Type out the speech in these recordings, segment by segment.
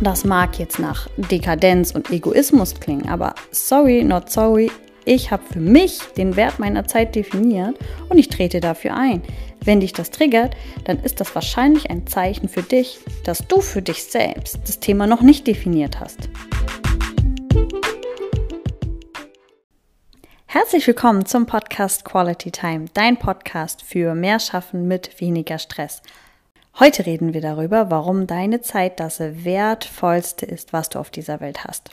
Das mag jetzt nach Dekadenz und Egoismus klingen, aber sorry, not sorry, ich habe für mich den Wert meiner Zeit definiert und ich trete dafür ein. Wenn dich das triggert, dann ist das wahrscheinlich ein Zeichen für dich, dass du für dich selbst das Thema noch nicht definiert hast. Herzlich willkommen zum Podcast Quality Time, dein Podcast für mehr Schaffen mit weniger Stress. Heute reden wir darüber, warum deine Zeit das wertvollste ist, was du auf dieser Welt hast.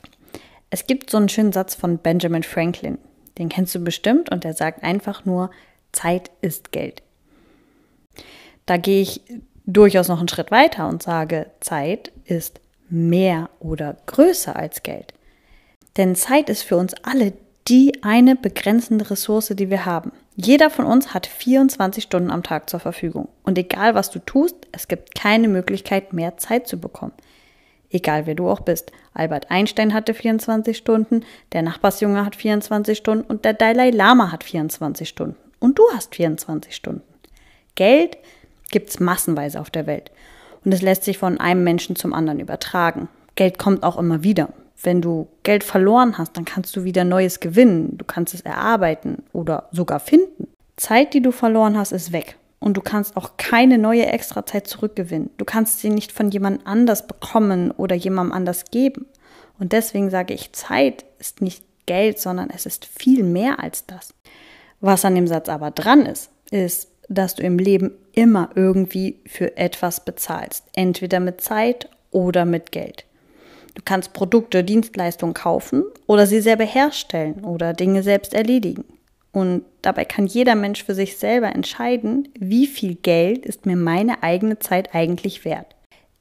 Es gibt so einen schönen Satz von Benjamin Franklin, den kennst du bestimmt und der sagt einfach nur, Zeit ist Geld. Da gehe ich durchaus noch einen Schritt weiter und sage, Zeit ist mehr oder größer als Geld. Denn Zeit ist für uns alle die eine begrenzende Ressource, die wir haben. Jeder von uns hat 24 Stunden am Tag zur Verfügung. Und egal was du tust, es gibt keine Möglichkeit, mehr Zeit zu bekommen. Egal wer du auch bist. Albert Einstein hatte 24 Stunden, der Nachbarsjunge hat 24 Stunden und der Dalai Lama hat 24 Stunden. Und du hast 24 Stunden. Geld gibt's massenweise auf der Welt. Und es lässt sich von einem Menschen zum anderen übertragen. Geld kommt auch immer wieder. Wenn du Geld verloren hast, dann kannst du wieder Neues gewinnen. Du kannst es erarbeiten oder sogar finden. Zeit, die du verloren hast, ist weg. Und du kannst auch keine neue Extrazeit zurückgewinnen. Du kannst sie nicht von jemand anders bekommen oder jemandem anders geben. Und deswegen sage ich, Zeit ist nicht Geld, sondern es ist viel mehr als das. Was an dem Satz aber dran ist, ist, dass du im Leben immer irgendwie für etwas bezahlst. Entweder mit Zeit oder mit Geld. Du kannst Produkte, Dienstleistungen kaufen oder sie selber herstellen oder Dinge selbst erledigen. Und dabei kann jeder Mensch für sich selber entscheiden, wie viel Geld ist mir meine eigene Zeit eigentlich wert.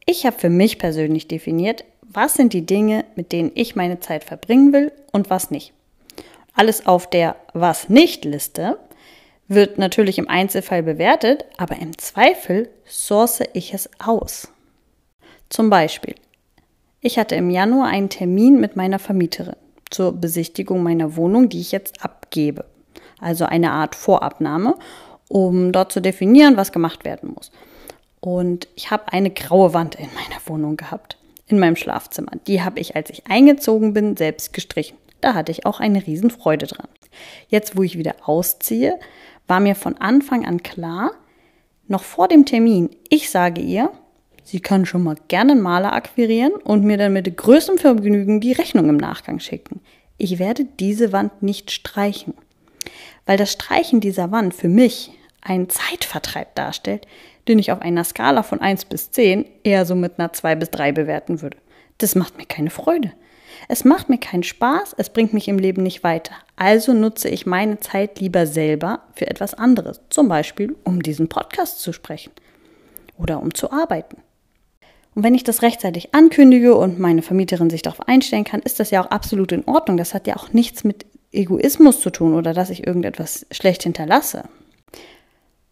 Ich habe für mich persönlich definiert, was sind die Dinge, mit denen ich meine Zeit verbringen will und was nicht. Alles auf der Was nicht Liste wird natürlich im Einzelfall bewertet, aber im Zweifel source ich es aus. Zum Beispiel, ich hatte im Januar einen Termin mit meiner Vermieterin zur Besichtigung meiner Wohnung, die ich jetzt abgebe. Also eine Art Vorabnahme, um dort zu definieren, was gemacht werden muss. Und ich habe eine graue Wand in meiner Wohnung gehabt, in meinem Schlafzimmer. Die habe ich, als ich eingezogen bin, selbst gestrichen. Da hatte ich auch eine Riesenfreude dran. Jetzt, wo ich wieder ausziehe, war mir von Anfang an klar, noch vor dem Termin, ich sage ihr, Sie kann schon mal gerne einen Maler akquirieren und mir dann mit größtem Vergnügen die Rechnung im Nachgang schicken. Ich werde diese Wand nicht streichen, weil das Streichen dieser Wand für mich einen Zeitvertreib darstellt, den ich auf einer Skala von 1 bis 10 eher so mit einer 2 bis 3 bewerten würde. Das macht mir keine Freude. Es macht mir keinen Spaß, es bringt mich im Leben nicht weiter. Also nutze ich meine Zeit lieber selber für etwas anderes, zum Beispiel um diesen Podcast zu sprechen oder um zu arbeiten. Und wenn ich das rechtzeitig ankündige und meine Vermieterin sich darauf einstellen kann, ist das ja auch absolut in Ordnung. Das hat ja auch nichts mit Egoismus zu tun oder dass ich irgendetwas schlecht hinterlasse.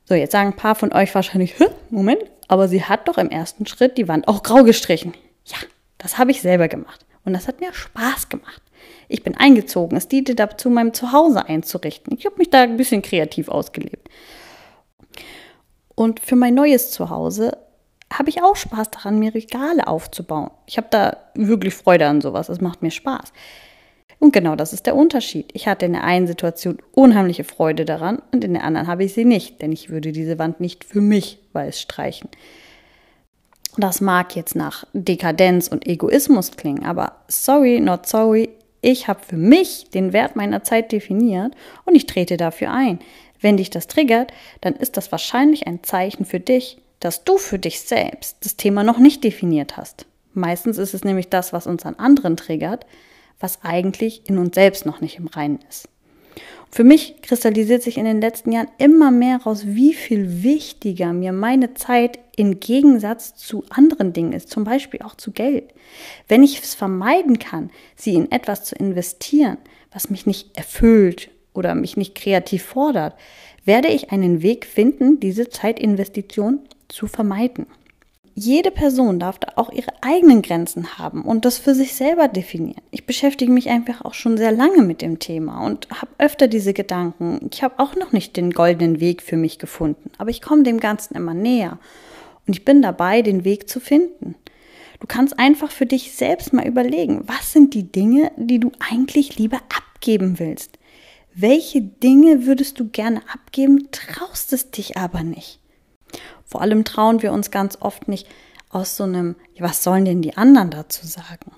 So, jetzt sagen ein paar von euch wahrscheinlich, Moment, aber sie hat doch im ersten Schritt die Wand auch grau gestrichen. Ja, das habe ich selber gemacht. Und das hat mir Spaß gemacht. Ich bin eingezogen. Es diente dazu, mein Zuhause einzurichten. Ich habe mich da ein bisschen kreativ ausgelebt. Und für mein neues Zuhause habe ich auch Spaß daran, mir Regale aufzubauen. Ich habe da wirklich Freude an sowas. Es macht mir Spaß. Und genau das ist der Unterschied. Ich hatte in der einen Situation unheimliche Freude daran und in der anderen habe ich sie nicht, denn ich würde diese Wand nicht für mich weiß streichen. Das mag jetzt nach Dekadenz und Egoismus klingen, aber sorry, not sorry, ich habe für mich den Wert meiner Zeit definiert und ich trete dafür ein. Wenn dich das triggert, dann ist das wahrscheinlich ein Zeichen für dich, dass du für dich selbst das Thema noch nicht definiert hast. Meistens ist es nämlich das, was uns an anderen triggert, was eigentlich in uns selbst noch nicht im Reinen ist. Für mich kristallisiert sich in den letzten Jahren immer mehr raus, wie viel wichtiger mir meine Zeit im Gegensatz zu anderen Dingen ist, zum Beispiel auch zu Geld. Wenn ich es vermeiden kann, sie in etwas zu investieren, was mich nicht erfüllt oder mich nicht kreativ fordert, werde ich einen Weg finden, diese Zeitinvestition zu vermeiden. Jede Person darf da auch ihre eigenen Grenzen haben und das für sich selber definieren. Ich beschäftige mich einfach auch schon sehr lange mit dem Thema und habe öfter diese Gedanken. Ich habe auch noch nicht den goldenen Weg für mich gefunden, aber ich komme dem Ganzen immer näher und ich bin dabei, den Weg zu finden. Du kannst einfach für dich selbst mal überlegen, was sind die Dinge, die du eigentlich lieber abgeben willst? Welche Dinge würdest du gerne abgeben, traust es dich aber nicht? Vor allem trauen wir uns ganz oft nicht aus so einem, was sollen denn die anderen dazu sagen?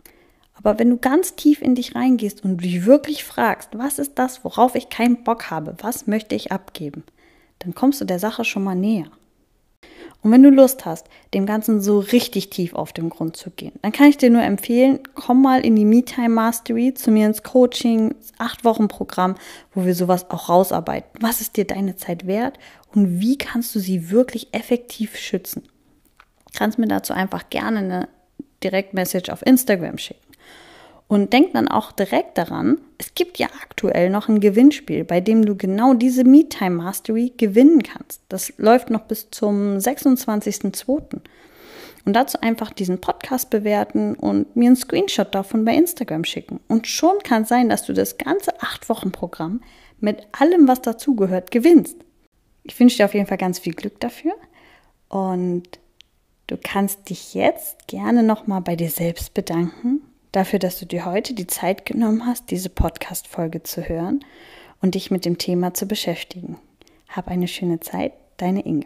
Aber wenn du ganz tief in dich reingehst und dich wirklich fragst, was ist das, worauf ich keinen Bock habe, was möchte ich abgeben, dann kommst du der Sache schon mal näher. Und wenn du Lust hast, dem Ganzen so richtig tief auf den Grund zu gehen, dann kann ich dir nur empfehlen, komm mal in die MeTime Mastery zu mir ins Coaching, acht Wochen Programm, wo wir sowas auch rausarbeiten. Was ist dir deine Zeit wert und wie kannst du sie wirklich effektiv schützen? Kannst mir dazu einfach gerne eine Direktmessage auf Instagram schicken. Und denk dann auch direkt daran, es gibt ja aktuell noch ein Gewinnspiel, bei dem du genau diese MeTime Mastery gewinnen kannst. Das läuft noch bis zum 26.02. Und dazu einfach diesen Podcast bewerten und mir einen Screenshot davon bei Instagram schicken. Und schon kann es sein, dass du das ganze 8-Wochen-Programm mit allem, was dazugehört, gewinnst. Ich wünsche dir auf jeden Fall ganz viel Glück dafür. Und du kannst dich jetzt gerne nochmal bei dir selbst bedanken dafür, dass du dir heute die Zeit genommen hast, diese Podcast-Folge zu hören und dich mit dem Thema zu beschäftigen. Hab eine schöne Zeit, deine Inge.